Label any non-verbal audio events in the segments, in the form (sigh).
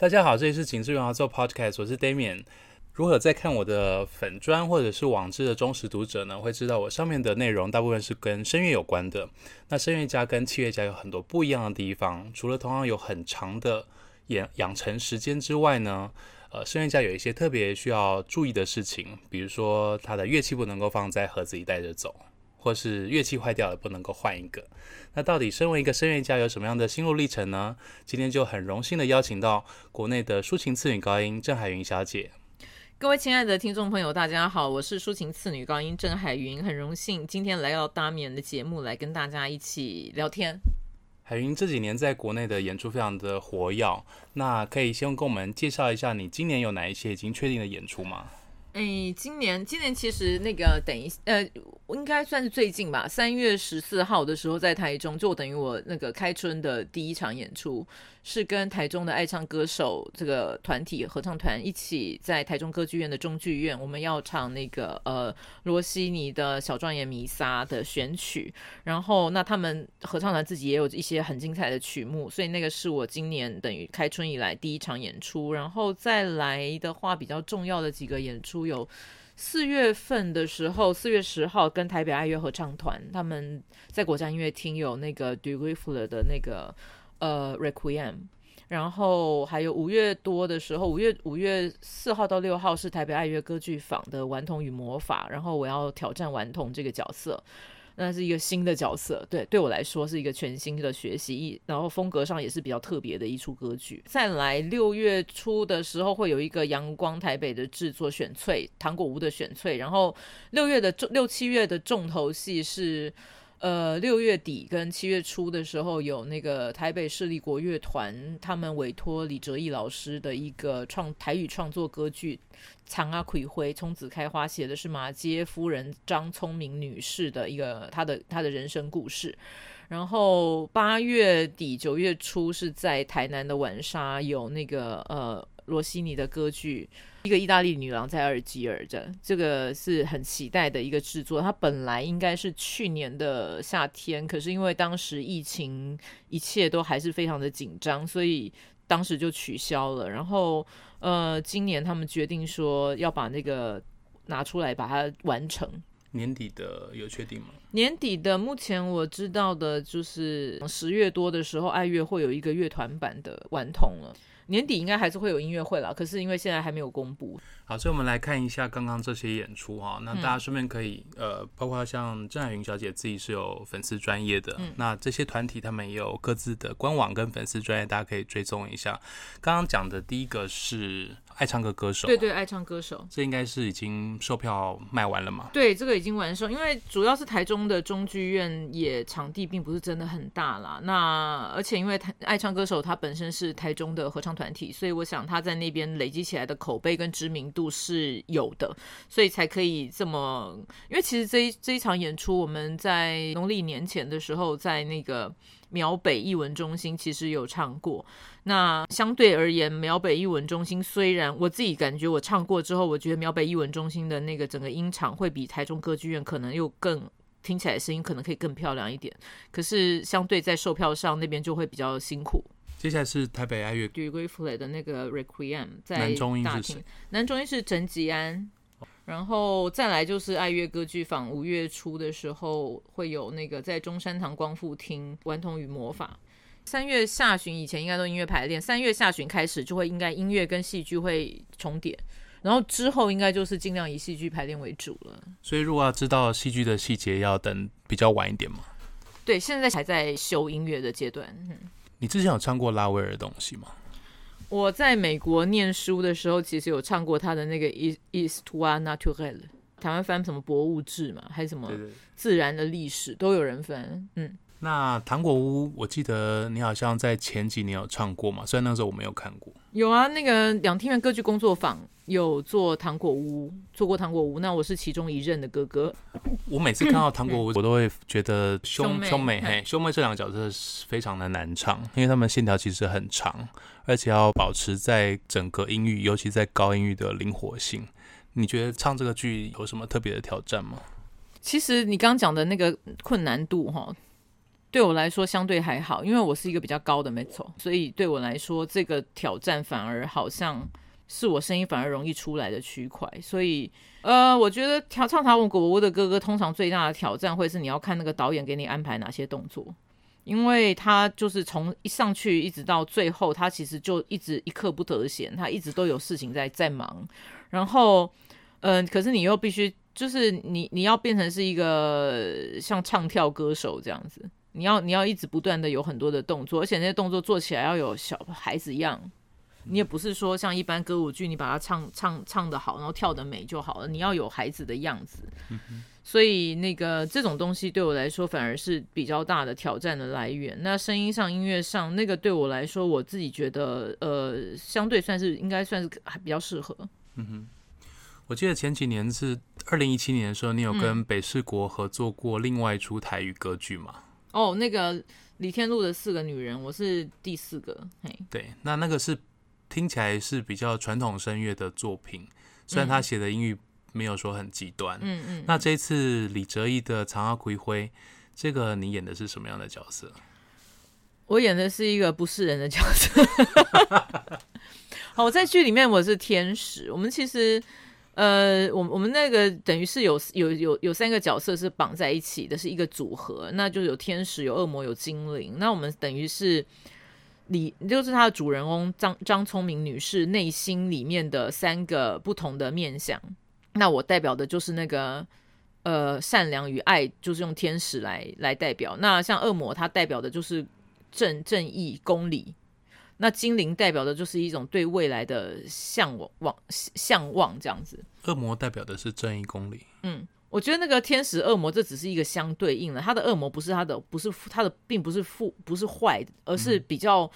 大家好，这里是紧致圆滑奏 Podcast，我是 Damian。如果有在看我的粉砖或者是网志的忠实读者呢，会知道我上面的内容大部分是跟声乐有关的。那声乐家跟器乐家有很多不一样的地方，除了同样有很长的养养成时间之外呢，呃，声乐家有一些特别需要注意的事情，比如说他的乐器不能够放在盒子里带着走。或是乐器坏掉了，不能够换一个。那到底身为一个声乐家有什么样的心路历程呢？今天就很荣幸的邀请到国内的抒情次女高音郑海云小姐。各位亲爱的听众朋友，大家好，我是抒情次女高音郑海云，很荣幸今天来到 Damian 的节目来跟大家一起聊天。海云这几年在国内的演出非常的活跃，那可以先跟我们介绍一下你今年有哪一些已经确定的演出吗？哎，今年今年其实那个等一呃。应该算是最近吧，三月十四号的时候在台中，就等于我那个开春的第一场演出，是跟台中的爱唱歌手这个团体合唱团一起在台中歌剧院的中剧院，我们要唱那个呃罗西尼的小庄严弥撒的选曲，然后那他们合唱团自己也有一些很精彩的曲目，所以那个是我今年等于开春以来第一场演出，然后再来的话比较重要的几个演出有。四月份的时候，四月十号跟台北爱乐合唱团，他们在国家音乐厅有那个 De Guiffle 的那个呃 Requiem，然后还有五月多的时候，五月五月四号到六号是台北爱乐歌剧坊的顽童与魔法，然后我要挑战顽童这个角色。那是一个新的角色，对，对我来说是一个全新的学习，然后风格上也是比较特别的一出歌剧。再来六月初的时候会有一个阳光台北的制作选粹，糖果屋的选粹，然后六月的重六七月的重头戏是。呃，六月底跟七月初的时候，有那个台北市立国乐团，他们委托李哲义老师的一个创台语创作歌剧《藏阿葵灰》，聪子开花写的是马偕夫人张聪明女士的一个她的她的人生故事。然后八月底九月初是在台南的晚沙有那个呃罗西尼的歌剧。一个意大利女郎在阿尔及尔的，这个是很期待的一个制作。它本来应该是去年的夏天，可是因为当时疫情一切都还是非常的紧张，所以当时就取消了。然后，呃，今年他们决定说要把那个拿出来把它完成。年底的有确定吗？年底的目前我知道的就是十月多的时候，爱乐会有一个乐团版的顽童了。年底应该还是会有音乐会啦，可是因为现在还没有公布。好，所以我们来看一下刚刚这些演出哈。那大家顺便可以、嗯、呃，包括像郑海云小姐自己是有粉丝专业的，嗯、那这些团体他们也有各自的官网跟粉丝专业，大家可以追踪一下。刚刚讲的第一个是爱唱歌歌手，对对，爱唱歌手，这应该是已经售票卖完了嘛？对，这个已经完售，因为主要是台中的中剧院也场地并不是真的很大啦。那而且因为台爱唱歌手他本身是台中的合唱团体，所以我想他在那边累积起来的口碑跟知名。度是有的，所以才可以这么。因为其实这一这一场演出，我们在农历年前的时候，在那个苗北艺文中心其实有唱过。那相对而言，苗北艺文中心虽然我自己感觉我唱过之后，我觉得苗北艺文中心的那个整个音场会比台中歌剧院可能又更听起来声音可能可以更漂亮一点。可是相对在售票上那边就会比较辛苦。接下来是台北爱乐 De Guiffle 的那个 Requiem，在男中音是谁？男中音是陈吉安，然后再来就是爱乐歌剧坊，五月初的时候会有那个在中山堂光复厅《顽童与魔法》。三月下旬以前应该都音乐排练，三月下旬开始就会应该音乐跟戏剧会重叠，然后之后应该就是尽量以戏剧排练为主了。所以如果要知道戏剧的细节，要等比较晚一点嘛？对，现在还在修音乐的阶段。嗯你之前有唱过拉威尔的东西吗？我在美国念书的时候，其实有唱过他的那个《Histoire Naturelle》，台湾翻什么博物志嘛，还是什么自然的历史，都有人翻。嗯，那糖果屋，我记得你好像在前几年有唱过嘛，虽然那时候我没有看过。有啊，那个两厅院歌剧工作坊。有做糖果屋，做过糖果屋，那我是其中一任的哥哥。我每次看到糖果屋，我都会觉得兄兄妹嘿兄妹这两个角色是非常的难唱，因为他们线条其实很长，而且要保持在整个音域，尤其在高音域的灵活性。你觉得唱这个剧有什么特别的挑战吗？其实你刚刚讲的那个困难度哈，对我来说相对还好，因为我是一个比较高的 mezzo，所以对我来说这个挑战反而好像是我声音反而容易出来的区块。所以，呃，我觉得跳唱《塔温果窝的哥哥》通常最大的挑战会是你要看那个导演给你安排哪些动作。因为他就是从一上去一直到最后，他其实就一直一刻不得闲，他一直都有事情在在忙。然后，嗯、呃，可是你又必须就是你你要变成是一个像唱跳歌手这样子，你要你要一直不断的有很多的动作，而且那些动作做起来要有小孩子一样。你也不是说像一般歌舞剧，你把它唱唱唱的好，然后跳的美就好了，你要有孩子的样子。嗯所以那个这种东西对我来说反而是比较大的挑战的来源。那声音上、音乐上，那个对我来说，我自己觉得呃，相对算是应该算是还比较适合。嗯哼，我记得前几年是二零一七年的时候，你有跟北市国合作过另外一出台语歌剧吗？嗯？哦，那个李天禄的四个女人，我是第四个。嘿，对，那那个是听起来是比较传统声乐的作品，虽然他写的音域。没有说很极端，嗯嗯。那这一次李哲一的《长阿奎灰》，这个你演的是什么样的角色？我演的是一个不是人的角色。(laughs) 好，我在剧里面我是天使。我们其实，呃，我我们那个等于是有有有有三个角色是绑在一起的，是一个组合。那就有天使、有恶魔、有精灵。那我们等于是李，就是他的主人翁张张聪明女士内心里面的三个不同的面相。那我代表的就是那个呃善良与爱，就是用天使来来代表。那像恶魔，它代表的就是正正义、公理。那精灵代表的就是一种对未来的向往、往向往这样子。恶魔代表的是正义、公理。嗯，我觉得那个天使、恶魔这只是一个相对应的。他的恶魔不是他的，不是他的，并不是负，不是坏的，而是比较。嗯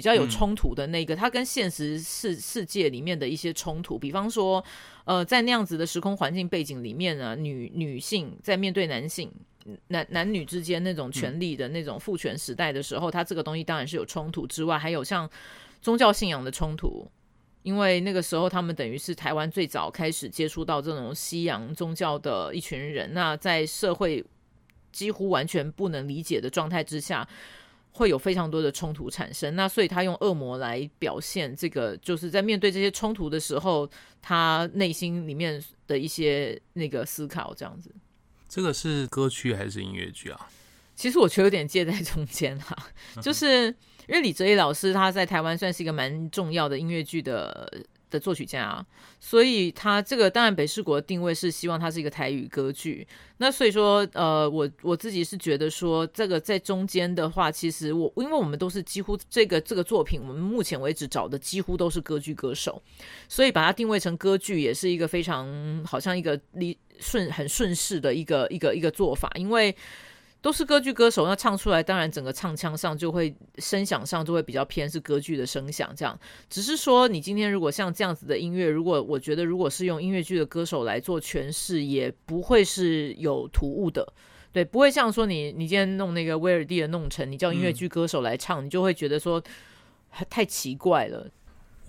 比较有冲突的那个，它跟现实世世界里面的一些冲突，比方说，呃，在那样子的时空环境背景里面呢，女女性在面对男性男男女之间那种权力的那种父权时代的时候，它这个东西当然是有冲突之外，还有像宗教信仰的冲突，因为那个时候他们等于是台湾最早开始接触到这种西洋宗教的一群人，那在社会几乎完全不能理解的状态之下。会有非常多的冲突产生，那所以他用恶魔来表现这个，就是在面对这些冲突的时候，他内心里面的一些那个思考，这样子。这个是歌曲还是音乐剧啊？其实我觉得有点介在中间哈，就是因为李哲一老师他在台湾算是一个蛮重要的音乐剧的。的作曲家，所以他这个当然北市国定位是希望它是一个台语歌剧。那所以说，呃，我我自己是觉得说，这个在中间的话，其实我因为我们都是几乎这个这个作品，我们目前为止找的几乎都是歌剧歌手，所以把它定位成歌剧也是一个非常好像一个顺很顺势的一个一个一个做法，因为。都是歌剧歌手，那唱出来当然整个唱腔上就会声响上就会比较偏是歌剧的声响这样。只是说你今天如果像这样子的音乐，如果我觉得如果是用音乐剧的歌手来做诠释，也不会是有突兀的，对，不会像说你你今天弄那个威尔第的弄成，你叫音乐剧歌手来唱，你就会觉得说太奇怪了。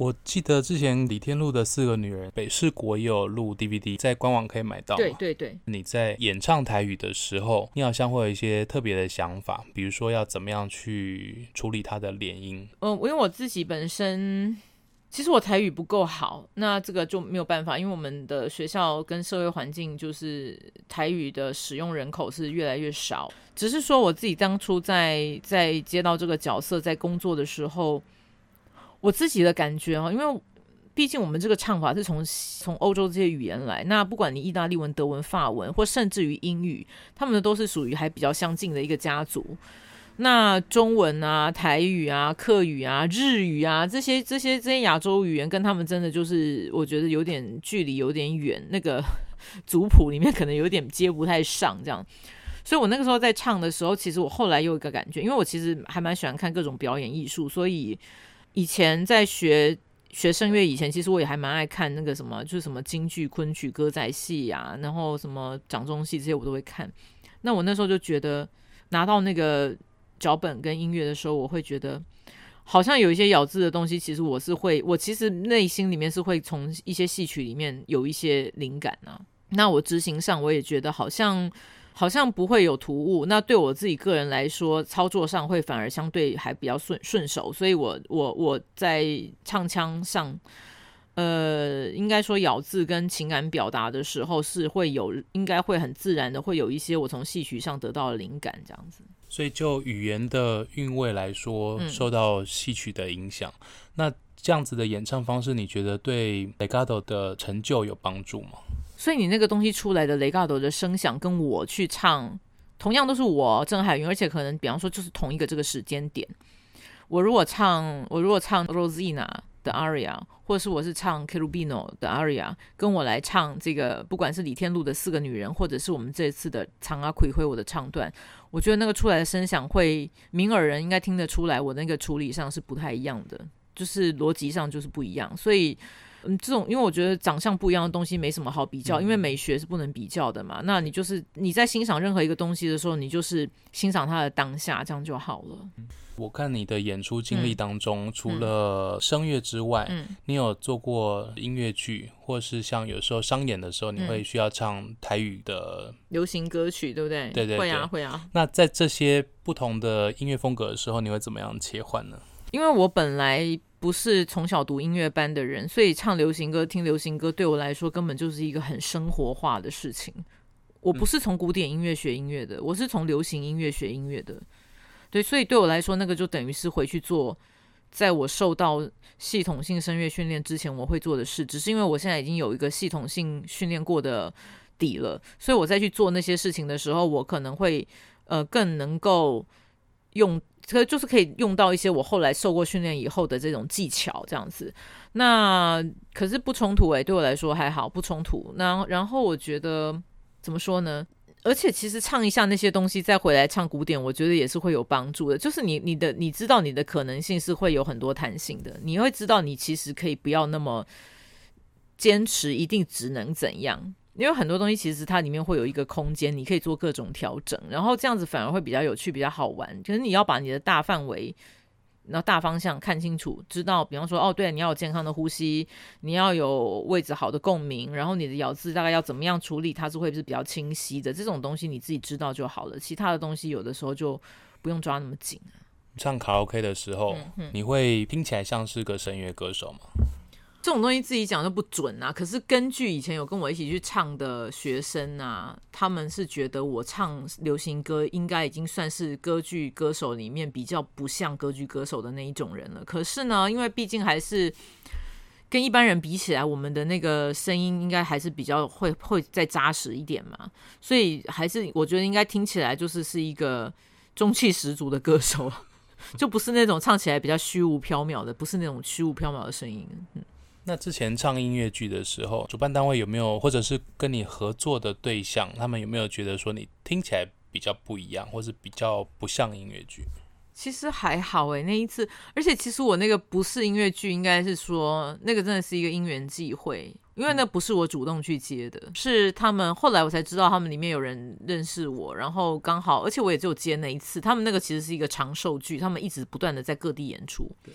我记得之前李天禄的四个女人，北市国也有录 DVD，在官网可以买到。对对对。你在演唱台语的时候，你好像会有一些特别的想法，比如说要怎么样去处理它的连音。嗯，因为我自己本身其实我台语不够好，那这个就没有办法，因为我们的学校跟社会环境就是台语的使用人口是越来越少。只是说我自己当初在在接到这个角色，在工作的时候。我自己的感觉啊，因为毕竟我们这个唱法是从从欧洲这些语言来，那不管你意大利文、德文、法文，或甚至于英语，他们都是属于还比较相近的一个家族。那中文啊、台语啊、客语啊、日语啊这些这些这些亚洲语言，跟他们真的就是我觉得有点距离，有点远，那个族谱里面可能有点接不太上这样。所以我那个时候在唱的时候，其实我后来有一个感觉，因为我其实还蛮喜欢看各种表演艺术，所以。以前在学学声乐以前，其实我也还蛮爱看那个什么，就是什么京剧、昆曲、歌仔戏呀，然后什么掌中戏这些我都会看。那我那时候就觉得拿到那个脚本跟音乐的时候，我会觉得好像有一些咬字的东西，其实我是会，我其实内心里面是会从一些戏曲里面有一些灵感啊。那我执行上我也觉得好像好像不会有突兀。那对我自己个人来说，操作上会反而相对还比较顺顺手，所以我我我在唱腔上。呃，应该说咬字跟情感表达的时候是会有，应该会很自然的，会有一些我从戏曲上得到的灵感这样子。所以就语言的韵味来说，受到戏曲的影响。嗯、那这样子的演唱方式，你觉得对 legato 的成就有帮助吗？所以你那个东西出来的 legato 的声响，跟我去唱，同样都是我郑海云，而且可能比方说就是同一个这个时间点，我如果唱，我如果唱 Rosina。的 aria，或者是我是唱 Cherubino 的 aria，跟我来唱这个，不管是李天禄的四个女人，或者是我们这次的长阿葵辉我的唱段，我觉得那个出来的声响会，明耳人应该听得出来，我那个处理上是不太一样的，就是逻辑上就是不一样。所以，嗯，这种因为我觉得长相不一样的东西没什么好比较，因为美学是不能比较的嘛。那你就是你在欣赏任何一个东西的时候，你就是欣赏它的当下，这样就好了。我看你的演出经历当中，嗯、除了声乐之外，嗯、你有做过音乐剧，或是像有时候商演的时候，你会需要唱台语的流行歌曲，对不对？对对对，会啊会啊。那在这些不同的音乐风格的时候，你会怎么样切换呢？因为我本来不是从小读音乐班的人，所以唱流行歌、听流行歌对我来说根本就是一个很生活化的事情。我不是从古典音乐学音乐的，嗯、我是从流行音乐学音乐的。对，所以对我来说，那个就等于是回去做，在我受到系统性声乐训练之前，我会做的事。只是因为我现在已经有一个系统性训练过的底了，所以我再去做那些事情的时候，我可能会呃更能够用，可就是可以用到一些我后来受过训练以后的这种技巧，这样子。那可是不冲突诶，对我来说还好，不冲突。那然后我觉得怎么说呢？而且其实唱一下那些东西，再回来唱古典，我觉得也是会有帮助的。就是你你的你知道你的可能性是会有很多弹性的，你会知道你其实可以不要那么坚持，一定只能怎样，因为很多东西其实它里面会有一个空间，你可以做各种调整，然后这样子反而会比较有趣，比较好玩。可是你要把你的大范围。然后大方向看清楚，知道，比方说，哦，对，你要有健康的呼吸，你要有位置好的共鸣，然后你的咬字大概要怎么样处理，它是会是比较清晰的。这种东西你自己知道就好了，其他的东西有的时候就不用抓那么紧。唱卡拉 OK 的时候，你会听起来像是个声乐歌手吗？这种东西自己讲就不准啊。可是根据以前有跟我一起去唱的学生啊，他们是觉得我唱流行歌应该已经算是歌剧歌手里面比较不像歌剧歌手的那一种人了。可是呢，因为毕竟还是跟一般人比起来，我们的那个声音应该还是比较会会再扎实一点嘛，所以还是我觉得应该听起来就是是一个中气十足的歌手，(laughs) 就不是那种唱起来比较虚无缥缈的，不是那种虚无缥缈的声音。嗯。那之前唱音乐剧的时候，主办单位有没有，或者是跟你合作的对象，他们有没有觉得说你听起来比较不一样，或是比较不像音乐剧？其实还好诶，那一次，而且其实我那个不是音乐剧，应该是说那个真的是一个因缘际会，因为那不是我主动去接的，嗯、是他们后来我才知道他们里面有人认识我，然后刚好，而且我也只有接那一次，他们那个其实是一个长寿剧，他们一直不断的在各地演出。对。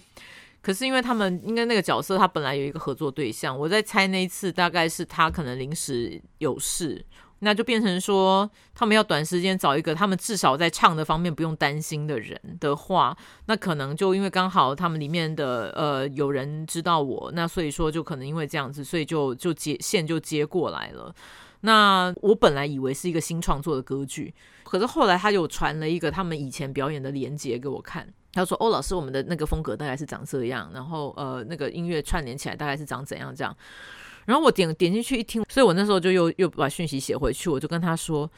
可是因为他们应该那个角色，他本来有一个合作对象，我在猜那一次大概是他可能临时有事，那就变成说他们要短时间找一个他们至少在唱的方面不用担心的人的话，那可能就因为刚好他们里面的呃有人知道我，那所以说就可能因为这样子，所以就就接线就接过来了。那我本来以为是一个新创作的歌剧，可是后来他有传了一个他们以前表演的连结给我看。他说：“哦，老师，我们的那个风格大概是长这样，然后呃，那个音乐串联起来大概是长怎样这样。然后我点点进去一听，所以我那时候就又又把讯息写回去，我就跟他说。”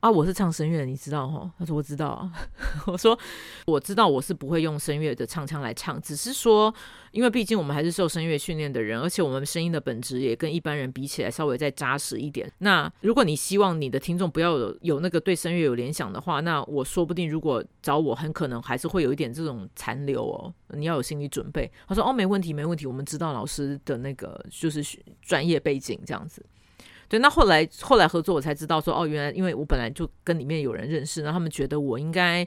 啊，我是唱声乐的，你知道哈？他说我知道啊。(laughs) 我说我知道，我是不会用声乐的唱腔来唱，只是说，因为毕竟我们还是受声乐训练的人，而且我们声音的本质也跟一般人比起来稍微再扎实一点。那如果你希望你的听众不要有有那个对声乐有联想的话，那我说不定如果找我，很可能还是会有一点这种残留哦。你要有心理准备。他说哦，没问题，没问题，我们知道老师的那个就是专业背景这样子。对，那后来后来合作，我才知道说，哦，原来因为我本来就跟里面有人认识，然后他们觉得我应该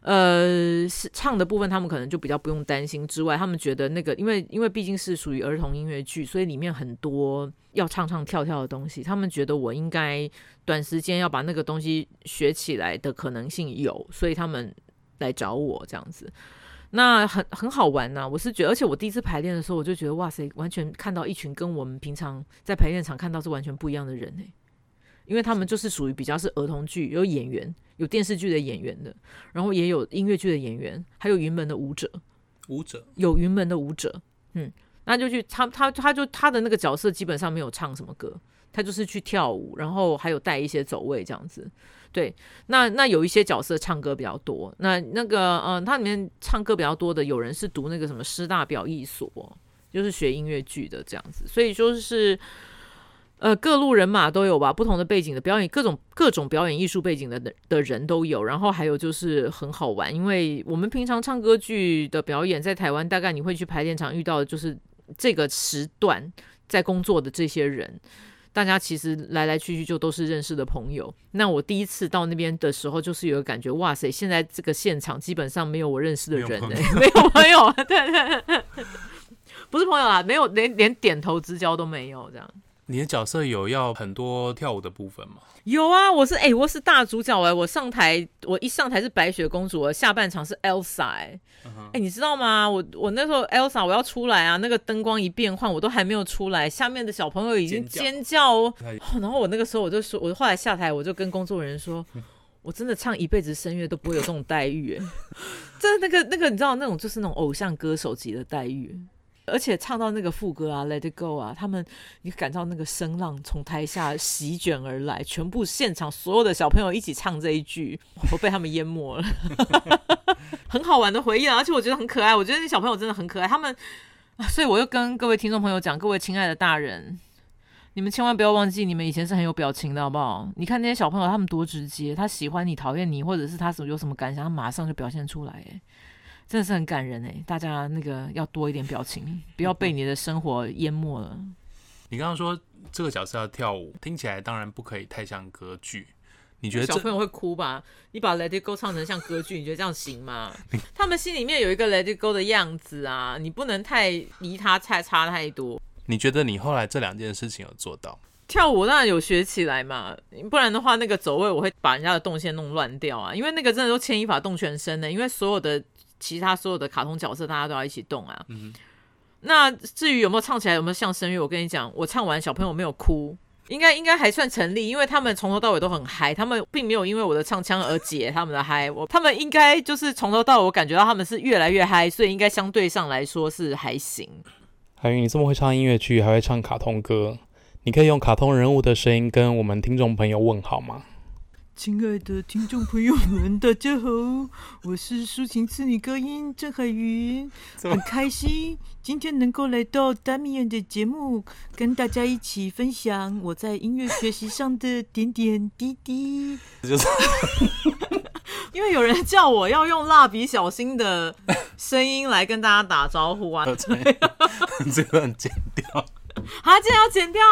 呃，是唱的部分，他们可能就比较不用担心。之外，他们觉得那个，因为因为毕竟是属于儿童音乐剧，所以里面很多要唱唱跳跳的东西。他们觉得我应该短时间要把那个东西学起来的可能性有，所以他们来找我这样子。那很很好玩呐、啊，我是觉得，而且我第一次排练的时候，我就觉得哇塞，完全看到一群跟我们平常在排练场看到是完全不一样的人呢、欸。因为他们就是属于比较是儿童剧，有演员，有电视剧的演员的，然后也有音乐剧的演员，还有云门的舞者，舞者有云门的舞者，嗯，那就去他他他就他的那个角色基本上没有唱什么歌，他就是去跳舞，然后还有带一些走位这样子，对，那那有一些角色唱歌比较多，那那个嗯，他里面唱歌比较多的有人是读那个什么师大表艺所，就是学音乐剧的这样子，所以说是。呃，各路人马都有吧，不同的背景的表演，各种各种表演艺术背景的的人都有。然后还有就是很好玩，因为我们平常唱歌剧的表演，在台湾大概你会去排练场遇到的就是这个时段在工作的这些人，大家其实来来去去就都是认识的朋友。那我第一次到那边的时候，就是有个感觉，哇塞，现在这个现场基本上没有我认识的人呢、欸，没有朋友，(laughs) (laughs) 对对对，不是朋友啦，没有连连点头之交都没有这样。你的角色有要很多跳舞的部分吗？有啊，我是哎、欸，我是大主角哎、欸，我上台，我一上台是白雪公主，我下半场是 Elsa 哎、欸，哎、uh huh. 欸，你知道吗？我我那时候 Elsa 我要出来啊，那个灯光一变换，我都还没有出来，下面的小朋友已经尖叫哦。叫哦然后我那个时候我就说，我后来下台，我就跟工作人员说，(laughs) 我真的唱一辈子声乐都不会有这种待遇、欸，哎，(laughs) 真的那个那个你知道那种就是那种偶像歌手级的待遇。而且唱到那个副歌啊，Let It Go 啊，他们你感到那个声浪从台下席卷而来，全部现场所有的小朋友一起唱这一句，(laughs) 我被他们淹没了，(laughs) 很好玩的回忆啊！而且我觉得很可爱，我觉得那小朋友真的很可爱。他们，所以我又跟各位听众朋友讲，各位亲爱的大人，你们千万不要忘记，你们以前是很有表情的，好不好？你看那些小朋友，他们多直接，他喜欢你，讨厌你，或者是他什有什么感想，他马上就表现出来，哎。真的是很感人哎！大家那个要多一点表情，不要被你的生活淹没了。(laughs) 你刚刚说这个角色要跳舞，听起来当然不可以太像歌剧。你觉得小朋友会哭吧？你把《Let It Go》唱成像歌剧，你觉得这样行吗？(laughs) 他们心里面有一个《Let It Go》的样子啊，你不能太离他太差太多。你觉得你后来这两件事情有做到？跳舞当然有学起来嘛，不然的话那个走位我会把人家的动线弄乱掉啊。因为那个真的都牵一发动全身的，因为所有的。其他所有的卡通角色，大家都要一起动啊。嗯、那至于有没有唱起来，有没有像声乐？我跟你讲，我唱完小朋友没有哭，应该应该还算成立，因为他们从头到尾都很嗨，他们并没有因为我的唱腔而解他们的嗨。我他们应该就是从头到尾，我感觉到他们是越来越嗨，所以应该相对上来说是还行。海云，你这么会唱音乐剧，还会唱卡通歌，你可以用卡通人物的声音跟我们听众朋友问好吗？亲爱的听众朋友们，大家好，我是抒情次女高音郑海云，很开心今天能够来到达米安的节目，跟大家一起分享我在音乐学习上的点点滴滴。就是，(laughs) 因为有人叫我要用蜡笔小新的声音来跟大家打招呼啊，这个很剪掉，(laughs) 啊，这要剪掉？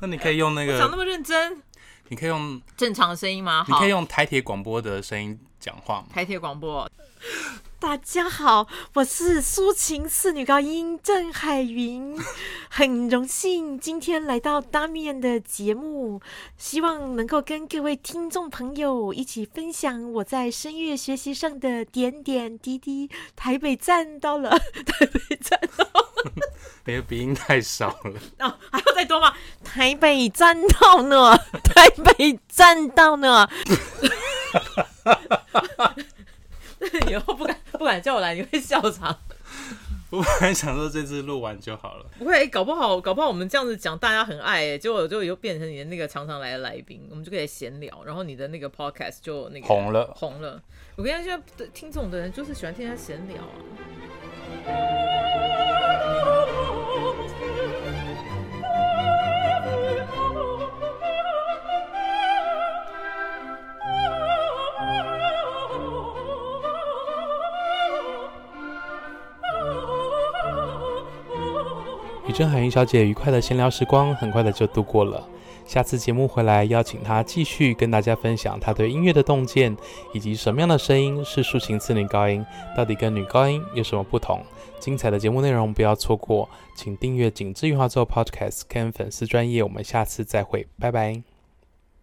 那你可以用那个，讲那么认真。你可以用正常的声音吗？你可以用台铁广播的声音讲话吗？台铁广播。大家好，我是抒情次女高音郑海云，(laughs) 很荣幸今天来到达米安的节目，希望能够跟各位听众朋友一起分享我在声乐学习上的点点滴滴。台北站到了，(laughs) 台北站到了，你的鼻音太少了。哦，还要再多吗？台北站到呢，(laughs) 台北站到呢。以后不敢不敢叫我来，你会笑场。(laughs) 我本来想说这次录完就好了。不会，搞不好搞不好我们这样子讲，大家很爱哎，结果就又变成你的那个常常来的来宾，我们就可以闲聊，然后你的那个 podcast 就那个红了红了。我跟你说，听这种的人就是喜欢听他闲聊啊。郑海云小姐愉快的闲聊时光很快的就度过了。下次节目回来，邀请她继续跟大家分享她对音乐的洞见，以及什么样的声音是抒情次女高音，到底跟女高音有什么不同？精彩的节目内容不要错过，请订阅景致玉化奏 Podcast，跟粉丝专业。我们下次再会，拜拜。